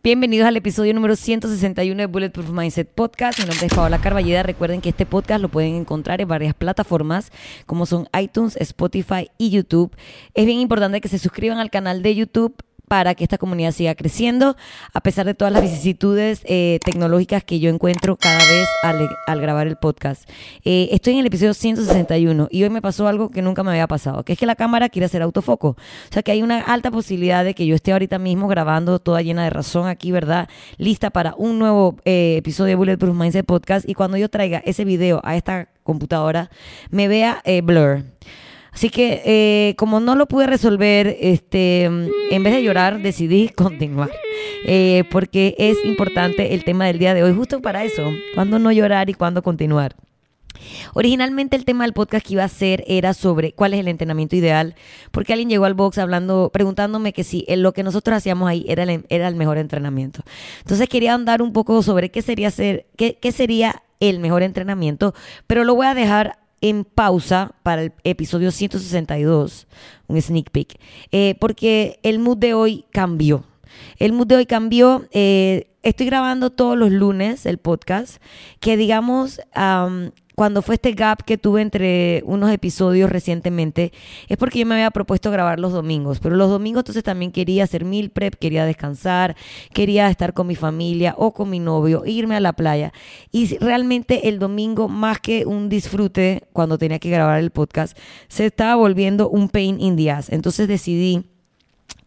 Bienvenidos al episodio número 161 de Bulletproof Mindset Podcast. Mi nombre es Paola Carballeda. Recuerden que este podcast lo pueden encontrar en varias plataformas como son iTunes, Spotify y YouTube. Es bien importante que se suscriban al canal de YouTube para que esta comunidad siga creciendo, a pesar de todas las vicisitudes eh, tecnológicas que yo encuentro cada vez al, grabar el podcast. Eh, estoy en el episodio 161 y hoy me pasó algo que nunca me había pasado, que es que la cámara quiere hacer autofoco. O sea que hay una alta posibilidad de que yo esté ahorita mismo grabando toda llena de razón aquí, ¿verdad? Lista para un nuevo eh, episodio de Bulletproof Mindset Podcast y cuando yo traiga ese video a esta computadora, me vea blur. Así que eh, como no lo pude resolver, este, en vez de llorar decidí continuar. Eh, porque es importante el tema del día de hoy, justo para eso, cuándo no llorar y cuándo continuar. Originalmente el tema del podcast que iba a hacer era sobre cuál es el entrenamiento ideal, porque alguien llegó al box hablando, preguntándome que si lo que nosotros hacíamos ahí era el, era el mejor entrenamiento. Entonces quería andar un poco sobre qué sería ser, qué, qué sería el mejor entrenamiento, pero lo voy a dejar en pausa para el episodio 162, un sneak peek, eh, porque el mood de hoy cambió. El mood de hoy cambió. Eh, estoy grabando todos los lunes el podcast, que digamos, cuando fue este gap que tuve entre unos episodios recientemente, es porque yo me había propuesto grabar los domingos, pero los domingos entonces también quería hacer mil prep, quería descansar, quería estar con mi familia o con mi novio, irme a la playa. Y realmente el domingo, más que un disfrute cuando tenía que grabar el podcast, se estaba volviendo un pain in the ass. Entonces decidí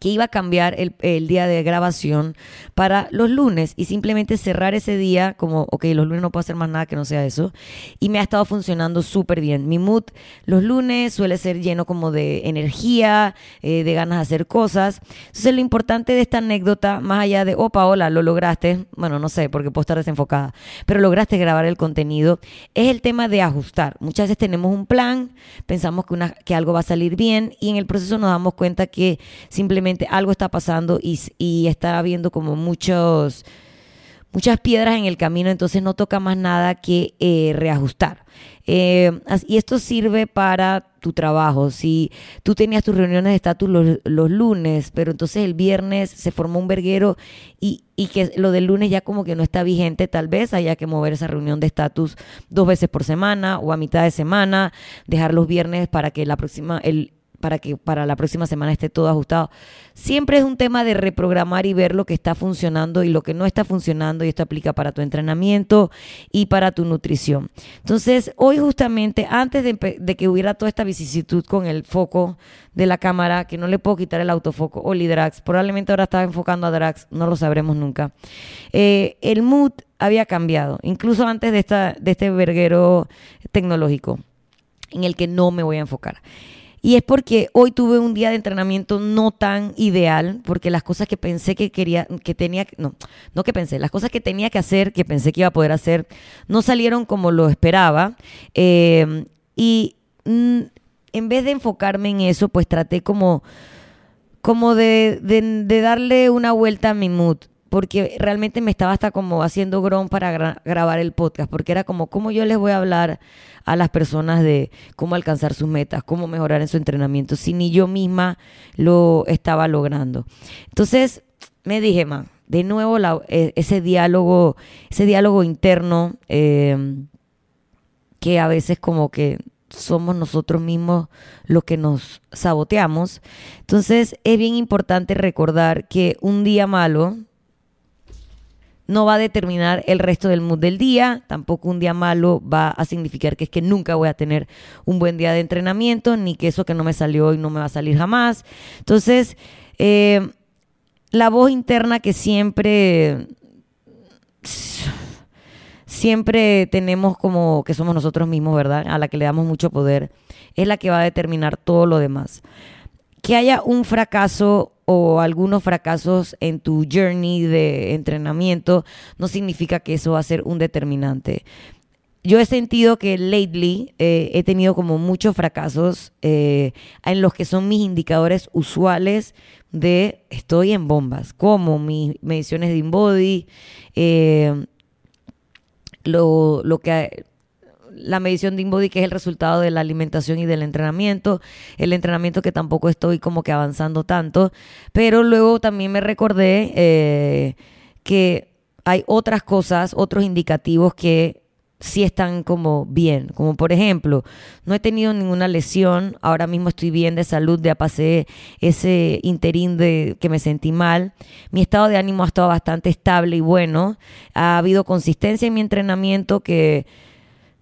que iba a cambiar el, día de grabación para los lunes y simplemente cerrar ese día como, ok, los lunes no puedo hacer más nada que no sea eso. Y me ha estado funcionando súper bien. Mi mood los lunes suele ser lleno como de energía, eh, de ganas de hacer cosas. Entonces lo importante de esta anécdota, más allá de, oh Paola, lo lograste, bueno, no sé, porque puedo estar desenfocada, pero lograste grabar el contenido, es el tema de ajustar. Muchas veces tenemos un plan, pensamos que, una, que algo va a salir bien y en el proceso nos damos cuenta que simplemente algo está pasando y, está habiendo como muchos muchas piedras en el camino, entonces no toca más nada que eh, reajustar. Eh, y esto sirve para tu trabajo. Si tú tenías tus reuniones de estatus los, lunes, pero entonces el viernes se formó un verguero y, y, que lo del lunes ya como que no está vigente, tal vez haya que mover esa reunión de estatus dos veces por semana o a mitad de semana, dejar los viernes para que la próxima, el, para que para la próxima semana esté todo ajustado. Siempre es un tema de reprogramar y ver lo que está funcionando y lo que no está funcionando y esto aplica para tu entrenamiento y para tu nutrición. Entonces, hoy justamente, antes de, que hubiera toda esta vicisitud con el foco de la cámara, que no le puedo quitar el autofoco, o Drax, probablemente ahora estaba enfocando a Drax, no lo sabremos nunca. Eh, el mood había cambiado, incluso antes de, esta, de este verguero tecnológico en el que no me voy a enfocar. Y es porque hoy tuve un día de entrenamiento no tan ideal, porque las cosas que pensé que quería, que tenía, no, no que pensé, las cosas que tenía que hacer, que pensé que iba a poder hacer, no salieron como lo esperaba. Eh, y en vez de enfocarme en eso, pues traté como, como de, de darle una vuelta a mi mood porque realmente me estaba hasta como haciendo grom para grabar el podcast, porque era como, ¿cómo yo les voy a hablar a las personas de cómo alcanzar sus metas, cómo mejorar en su entrenamiento, si ni yo misma lo estaba logrando? Entonces me dije, man, de nuevo e, ese diálogo, ese diálogo interno eh, que a veces como que somos nosotros mismos los que nos saboteamos. Entonces es bien importante recordar que un día malo, no va a determinar el resto del mood del día, tampoco un día malo va a significar que es que nunca voy a tener un buen día de entrenamiento, ni que eso que no me salió hoy no me va a salir jamás. Entonces, eh, la voz interna que siempre, siempre tenemos como que somos nosotros mismos, ¿verdad? A la que le damos mucho poder, es la que va a determinar todo lo demás. Que haya un fracaso o algunos fracasos en tu journey de entrenamiento no significa que eso va a ser un determinante. Yo he sentido que lately eh, he tenido como muchos fracasos eh, en los que son mis indicadores usuales de estoy en bombas, como mis mediciones de InBody, eh, lo, lo que la medición de InBody, que es el resultado de la alimentación y del entrenamiento, el entrenamiento que tampoco estoy como que avanzando tanto, pero luego también me recordé eh, que hay otras cosas, otros indicativos que sí están como bien. Como por ejemplo, no he tenido ninguna lesión, ahora mismo estoy bien de salud, ya pasé ese interín de que me sentí mal. Mi estado de ánimo ha estado bastante estable y bueno. Ha habido consistencia en mi entrenamiento que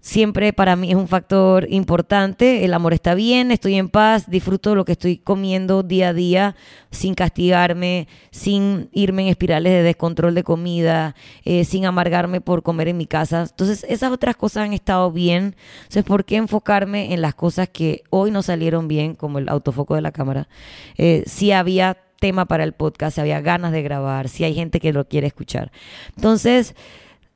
siempre para mí es un factor importante. El amor está bien, estoy en paz, disfruto lo que estoy comiendo día a día sin castigarme, sin irme en espirales de descontrol de comida, eh, sin amargarme por comer en mi casa. Entonces esas otras cosas han estado bien. Entonces, ¿por qué enfocarme en las cosas que hoy no salieron bien, como el autofoco de la cámara? Eh, si había tema para el podcast, si había ganas de grabar, si hay gente que lo quiere escuchar. Entonces,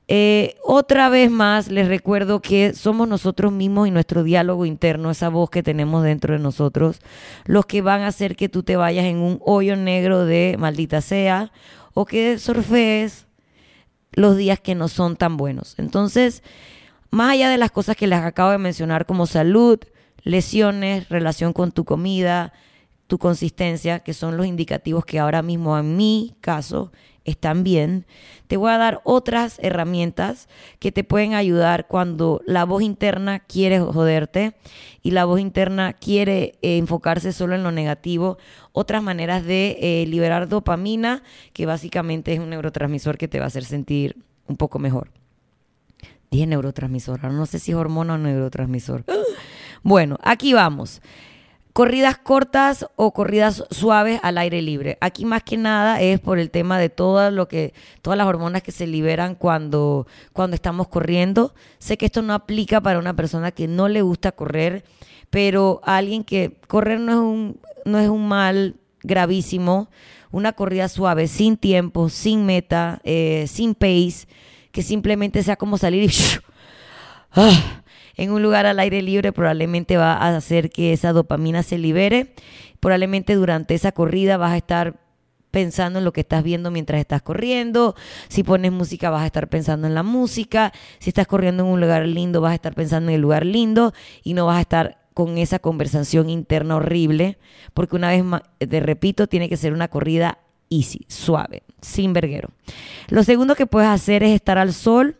eh, otra vez más les recuerdo que somos nosotros mismos y nuestro diálogo interno, esa voz que tenemos dentro de nosotros, los que van a hacer que tú te vayas en un hoyo negro de maldita sea o que surfees los días que no son tan buenos. Entonces, más allá de las cosas que les acabo de mencionar como salud, lesiones, relación con tu comida, tu consistencia, que son los indicativos que ahora mismo en mi caso están bien, te voy a dar otras herramientas que te pueden ayudar cuando la voz interna quiere joderte y la voz interna quiere eh, enfocarse solo en lo negativo. Otras maneras de eh, liberar dopamina, que básicamente es un neurotransmisor que te va a hacer sentir un poco mejor. Dije neurotransmisor, no sé si es hormona o neurotransmisor. Bueno, aquí vamos corridas cortas o corridas suaves al aire libre. Aquí más que nada es por el tema de todo lo que, todas las hormonas que se liberan cuando, cuando estamos corriendo. Sé que esto no aplica para una persona que no le gusta correr, pero alguien que correr no es un, no es un mal gravísimo. Una corrida suave, sin tiempo, sin meta, eh, sin pace, que simplemente sea como salir y ¡ah! En un lugar al aire libre probablemente va a hacer que esa dopamina se libere. Probablemente durante esa corrida vas a estar pensando en lo que estás viendo mientras estás corriendo. Si pones música, vas a estar pensando en la música. Si estás corriendo en un lugar lindo, vas a estar pensando en el lugar lindo y no vas a estar con esa conversación interna horrible, porque una vez más, te repito, tiene que ser una corrida easy, suave, sin verguero. Lo segundo que puedes hacer es estar al sol.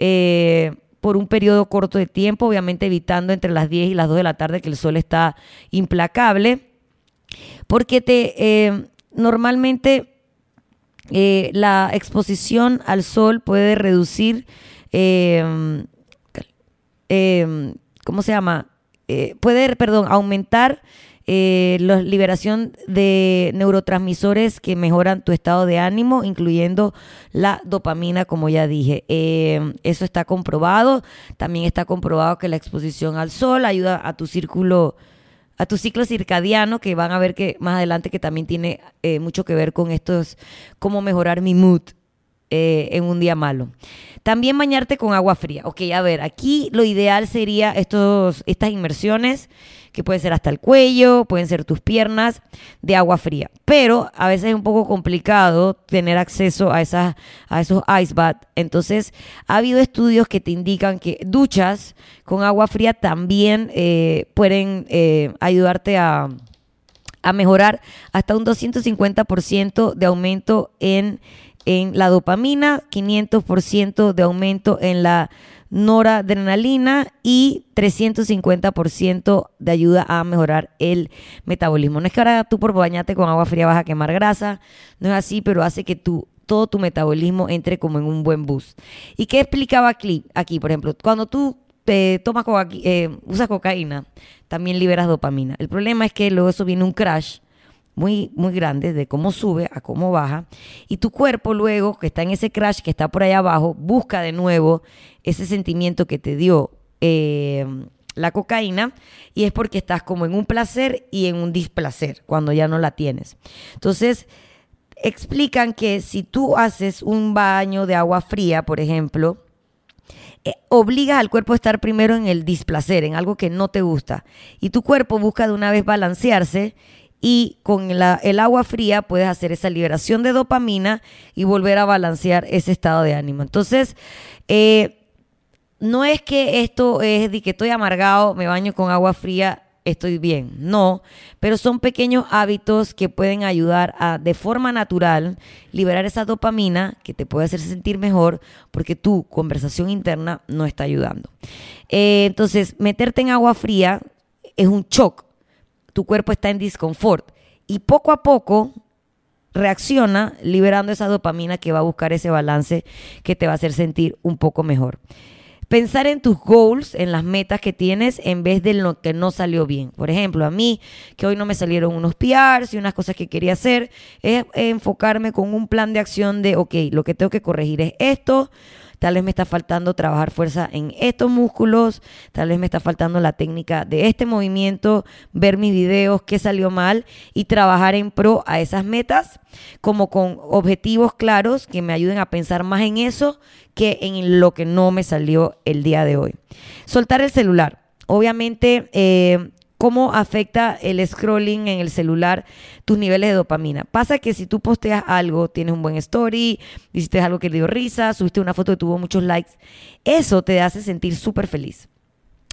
Eh, por un periodo corto de tiempo, obviamente evitando entre las 10 y las 2 de la tarde que el sol está implacable, porque te eh, normalmente eh, la exposición al sol puede reducir, eh, ¿cómo se llama? puede, perdón, aumentar eh, la liberación de neurotransmisores que mejoran tu estado de ánimo, incluyendo la dopamina, como ya dije. Eh, eso está comprobado. También está comprobado que la exposición al sol ayuda a tu círculo a tu ciclo circadiano, que van a ver que más adelante que también tiene eh, mucho que ver con estos, cómo mejorar mi mood en un día malo. También bañarte con agua fría. Ok, a ver, aquí lo ideal sería estos, estas inmersiones que pueden ser hasta el cuello, pueden ser tus piernas, de agua fría. Pero a veces es un poco complicado tener acceso a, esas, a esos ice baths. Entonces, ha habido estudios que te indican que duchas con agua fría también eh, pueden eh, ayudarte a, a mejorar hasta un 250% de aumento en, en la dopamina, 500% de aumento en la noradrenalina y 350% de ayuda a mejorar el metabolismo. No es que ahora tú por bañarte con agua fría vas a quemar grasa, no es así, pero hace que todo tu metabolismo entre como en un buen boost. ¿Y qué explicaba aquí? aquí por ejemplo, cuando tú te tomas eh, usas cocaína, también liberas dopamina. El problema es que luego eso viene un crash muy, muy grande de cómo sube a cómo baja. Y tu cuerpo luego, que está en ese crash, que está por allá abajo, busca de nuevo ese sentimiento que te dio eh, la cocaína y es porque estás como en un placer y en un displacer cuando ya no la tienes. Entonces, explican que si tú haces un baño de agua fría, por ejemplo, eh, obligas al cuerpo a estar primero en el displacer, en algo que no te gusta. Y tu cuerpo busca de una vez balancearse y con el agua fría puedes hacer esa liberación de dopamina y volver a balancear ese estado de ánimo. Entonces, eh, no es que esto es de que estoy amargado, me baño con agua fría estoy bien. No, pero son pequeños hábitos que pueden ayudar a, de forma natural, liberar esa dopamina que te puede hacer sentir mejor porque tu conversación interna no está ayudando. Eh, entonces, meterte en agua fría es un shock. Tu cuerpo está en disconfort y poco a poco reacciona liberando esa dopamina que va a buscar ese balance que te va a hacer sentir un poco mejor. Pensar en tus goals, en las metas que tienes, en vez de lo que no salió bien. Por ejemplo, a mí, que hoy no me salieron unos PRs y unas cosas que quería hacer, es enfocarme con un plan de acción de, ok, lo que tengo que corregir es esto, tal vez me está faltando trabajar fuerza en estos músculos, tal vez me está faltando la técnica de este movimiento, ver mis videos, qué salió mal y trabajar en pro a esas metas, como con objetivos claros que me ayuden a pensar más en eso que en lo que no me salió el día de hoy. Soltar el celular. Obviamente, eh, cómo afecta el scrolling en el celular tus niveles de dopamina. Pasa que si tú posteas algo, tienes un buen story, hiciste algo que le dio risa, subiste una foto que tuvo muchos likes, eso te hace sentir súper feliz.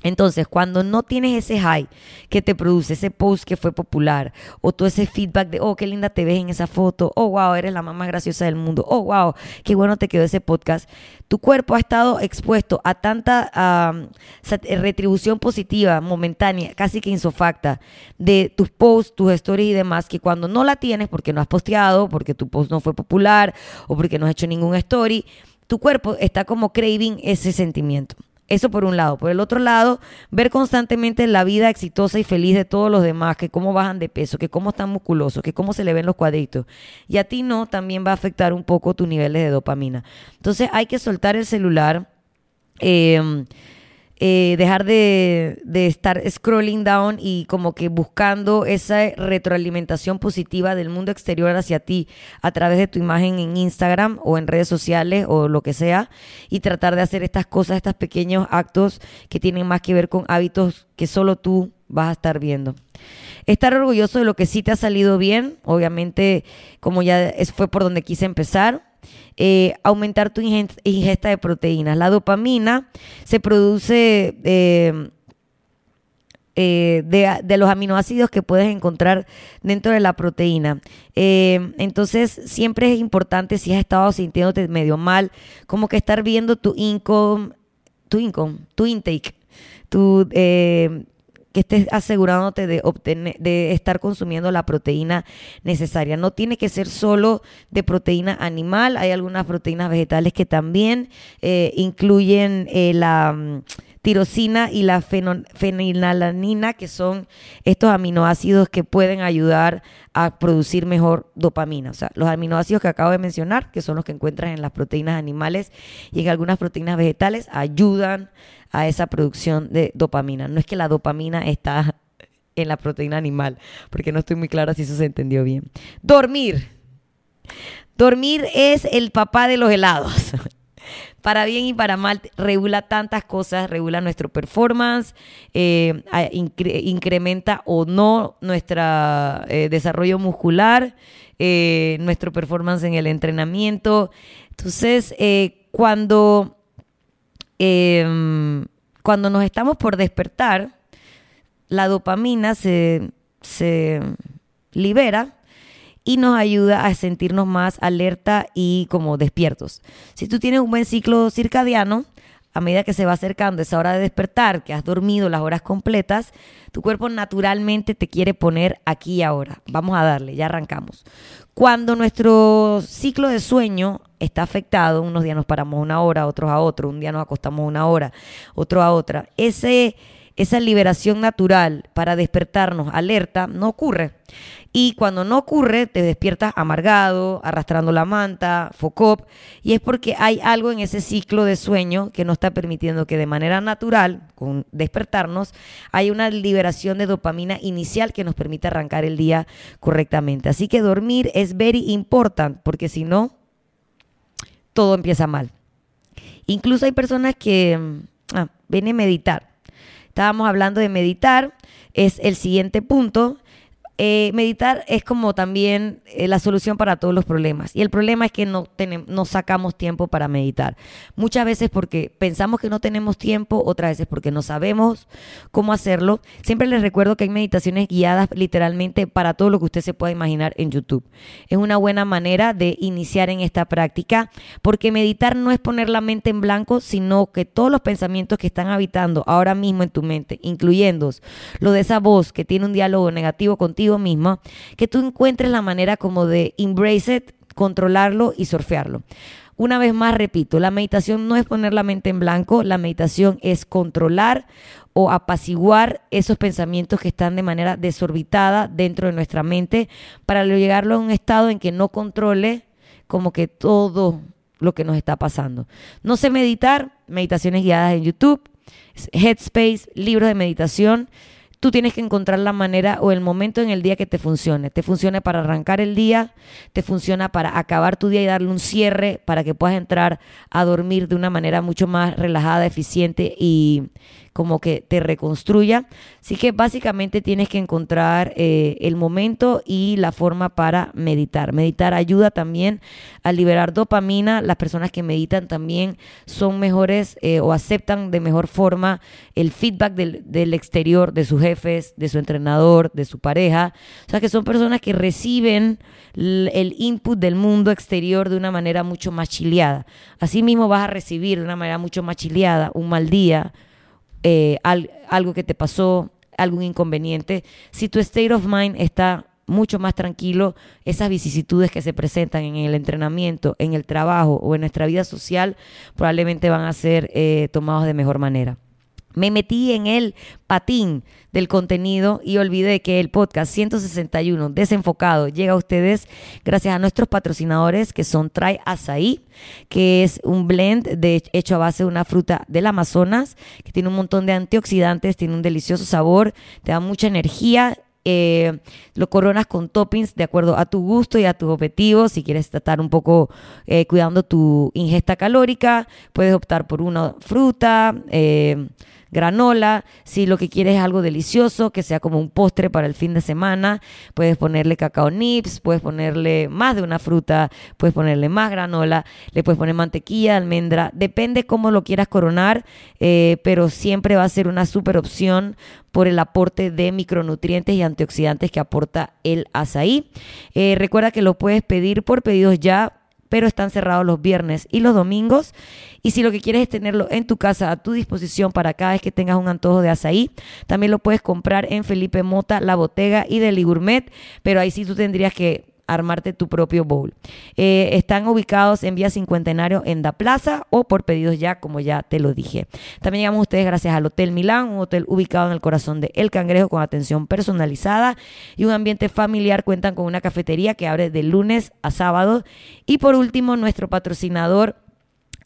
Entonces, cuando no tienes ese high que te produce ese post que fue popular, o todo ese feedback de, oh, qué linda te ves en esa foto, oh, wow, eres la más, más graciosa del mundo, oh, wow, qué bueno te quedó ese podcast, tu cuerpo ha estado expuesto a tanta retribución positiva, momentánea, casi que insofacta, de tus posts, tus stories y demás, que cuando no la tienes, porque no has posteado, porque tu post no fue popular, o porque no has hecho ningún story, tu cuerpo está como craving ese sentimiento. Eso por un lado. Por el otro lado, ver constantemente la vida exitosa y feliz de todos los demás, que cómo bajan de peso, que cómo están musculosos, que cómo se le ven los cuadritos. Y a ti no, también va a afectar un poco tus niveles de dopamina. Entonces hay que soltar el celular. Eh, eh, dejar de, estar scrolling down y como que buscando esa retroalimentación positiva del mundo exterior hacia ti a través de tu imagen en Instagram o en redes sociales o lo que sea y tratar de hacer estas cosas, estos pequeños actos que tienen más que ver con hábitos que solo tú vas a estar viendo. Estar orgulloso de lo que sí te ha salido bien, obviamente como ya fue por donde quise empezar eh, aumentar tu ingesta de proteínas. La dopamina se produce eh, eh, de, los aminoácidos que puedes encontrar dentro de la proteína. entonces, siempre es importante si has estado sintiéndote medio mal, como que estar viendo tu income, tu income, tu intake, tu que estés asegurándote de obtener, de estar consumiendo la proteína necesaria. No tiene que ser solo de proteína animal, hay algunas proteínas vegetales que también eh, incluyen eh, la mm, tirosina y la fenilalanina, que son estos aminoácidos que pueden ayudar a producir mejor dopamina. O sea, los aminoácidos que acabo de mencionar, que son los que encuentras en las proteínas animales y en algunas proteínas vegetales, ayudan a esa producción de dopamina. No es que la dopamina está en la proteína animal, porque no estoy muy clara si eso se entendió bien. Dormir. Dormir es el papá de los helados. para bien y para mal, regula tantas cosas, regula nuestro performance, eh, incrementa o no nuestro eh, desarrollo muscular, eh, nuestro performance en el entrenamiento. Entonces, cuando Em, cuando nos estamos por despertar, la dopamina se, se libera y nos ayuda a sentirnos más alerta y como despiertos. Si tú tienes un buen ciclo circadiano, a medida que se va acercando esa hora de despertar, que has dormido las horas completas, tu cuerpo naturalmente te quiere poner aquí y ahora. Vamos a darle, ya arrancamos. Cuando nuestro ciclo de sueño está afectado, unos días nos paramos una hora, otros a otro, un día nos acostamos una hora, otro a otra, esa liberación natural para despertarnos alerta no ocurre. Y cuando no ocurre, te despiertas amargado, arrastrando la manta, focop, y es porque hay algo en ese ciclo de sueño que no está permitiendo que de manera natural, con despertarnos, haya una liberación de dopamina inicial que nos permita arrancar el día correctamente. Así que dormir es very important, porque si no, todo empieza mal. Incluso hay personas que ah, ven a meditar. Estábamos hablando de meditar, es el siguiente punto eh, meditar es como también eh, la solución para todos los problemas. Y el problema es que no, tenemos, no sacamos tiempo para meditar. Muchas veces porque pensamos que no tenemos tiempo, otras veces porque no sabemos cómo hacerlo. Siempre les recuerdo que hay meditaciones guiadas literalmente para todo lo que usted se pueda imaginar en YouTube. Es una buena manera de iniciar en esta práctica porque meditar no es poner la mente en blanco, sino que todos los pensamientos que están habitando ahora mismo en tu mente, incluyendo lo de esa voz que tiene un diálogo negativo contigo, mismo, que tú encuentres la manera como de embrace it, controlarlo y surfearlo. Una vez más, repito, la meditación no es poner la mente en blanco, la meditación es controlar o apaciguar esos pensamientos que están de manera desorbitada dentro de nuestra mente para llegarlo a un estado en que no controle como que todo lo que nos está pasando. No sé meditar, meditaciones guiadas en YouTube, Headspace, libros de meditación tú tienes que encontrar la manera o el momento en el día que te funcione. Te funcione para arrancar el día, te funciona para acabar tu día y darle un cierre para que puedas entrar a dormir de una manera mucho más relajada, eficiente y como que te reconstruya. Así que básicamente tienes que encontrar eh, el momento y la forma para meditar. Meditar ayuda también a liberar dopamina. Las personas que meditan también son mejores eh, o aceptan de mejor forma el feedback del, del exterior, de sus jefes, de su entrenador, de su pareja. O sea que son personas que reciben el input del mundo exterior de una manera mucho más chileada. Asimismo vas a recibir de una manera mucho más chileada un mal día, eh, algo que te pasó, algún inconveniente, si tu state of mind está mucho más tranquilo, esas vicisitudes que se presentan en el entrenamiento, en el trabajo o en nuestra vida social, probablemente van a ser eh, tomados de mejor manera. Me metí en el patín del contenido y olvidé que el podcast 161 desenfocado llega a ustedes gracias a nuestros patrocinadores que son Try Azaí, que es un blend hecho a base de una fruta del Amazonas, que tiene un montón de antioxidantes, tiene un delicioso sabor, te da mucha energía eh, lo coronas con toppings de acuerdo a tu gusto y a tu objetivo. Si quieres tratar un poco eh, cuidando tu ingesta calórica, puedes optar por una fruta. Eh, granola, si lo que quieres es algo delicioso, que sea como un postre para el fin de semana, puedes ponerle cacao nips, puedes ponerle más de una fruta, puedes ponerle más granola, le puedes poner mantequilla, almendra, depende cómo lo quieras coronar, eh, pero siempre va a ser una super opción por el aporte de micronutrientes y antioxidantes que aporta el azaí. Eh, recuerda que lo puedes pedir por pedidos ya pero están cerrados los viernes y los domingos. Y si lo que quieres es tenerlo en tu casa a tu disposición para cada vez que tengas un antojo de azaí, también lo puedes comprar en Felipe Mota, La Botega y Deli Gourmet, pero ahí sí tú tendrías que armarte tu propio bowl. Eh, están ubicados en Vía Cincuentenario en Da Plaza o por pedidos ya, como ya te lo dije. También llegamos a ustedes gracias al Hotel Milán, un hotel ubicado en el corazón de El Cangrejo con atención personalizada y un ambiente familiar. Cuentan con una cafetería que abre de lunes a sábado. Y por último, nuestro patrocinador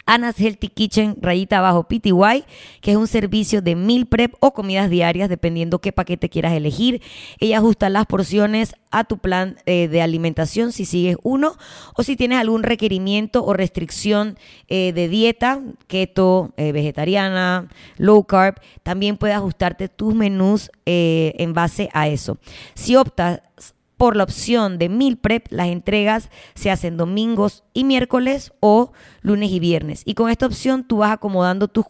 Ana's Healthy Kitchen, rayita abajo PTY, que es un servicio de meal prep o comidas diarias, dependiendo qué paquete quieras elegir. Ella ajusta las porciones a tu plan eh, de alimentación si sigues uno o si tienes algún requerimiento o restricción eh, de dieta, keto, eh, vegetariana, low carb, también puedes ajustarte tus menús en base a eso. Si optas por la opción de Meal Prep, las entregas se hacen domingos y miércoles o lunes y viernes. Y con esta opción tú vas acomodando tus,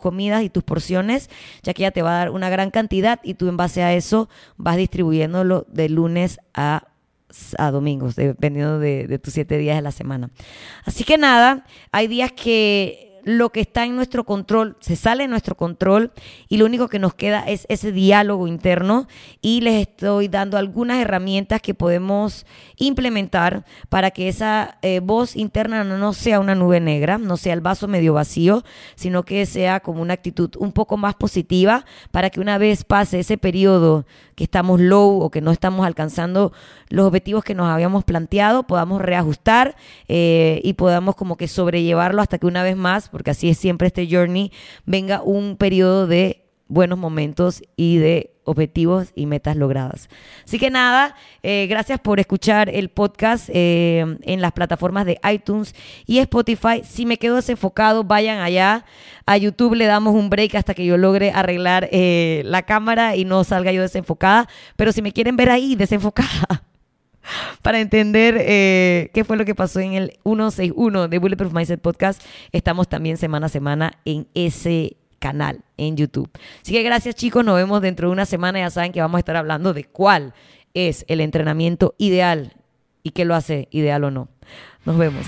comidas y tus porciones, ya que ya te va a dar una gran cantidad y tú en base a eso vas distribuyéndolo de lunes a a domingos, dependiendo de, de, tus siete días de la semana. Así que nada, hay días que lo que está en nuestro control se sale de nuestro control y lo único que nos queda es ese diálogo interno y les estoy dando algunas herramientas que podemos implementar para que esa eh, voz interna no sea una nube negra, no sea el vaso medio vacío, sino que sea como una actitud un poco más positiva para que una vez pase ese periodo que estamos low o que no estamos alcanzando los objetivos que nos habíamos planteado, podamos reajustar eh, y podamos como que sobrellevarlo hasta que una vez más, porque así es siempre este journey, venga un periodo de buenos momentos y de objetivos y metas logradas. Así que nada, eh, gracias por escuchar el podcast eh, en las plataformas de iTunes y Spotify. Si me quedo desenfocado, vayan allá. A YouTube le damos un break hasta que yo logre arreglar eh, la cámara y no salga yo desenfocada. Pero si me quieren ver ahí desenfocada, para entender qué fue lo que pasó en el 161 de Bulletproof Mindset Podcast. Estamos también semana a semana en ese canal en YouTube. Así que gracias chicos, nos vemos dentro de una semana. Ya saben que vamos a estar hablando de cuál es el entrenamiento ideal y qué lo hace ideal o no. Nos vemos.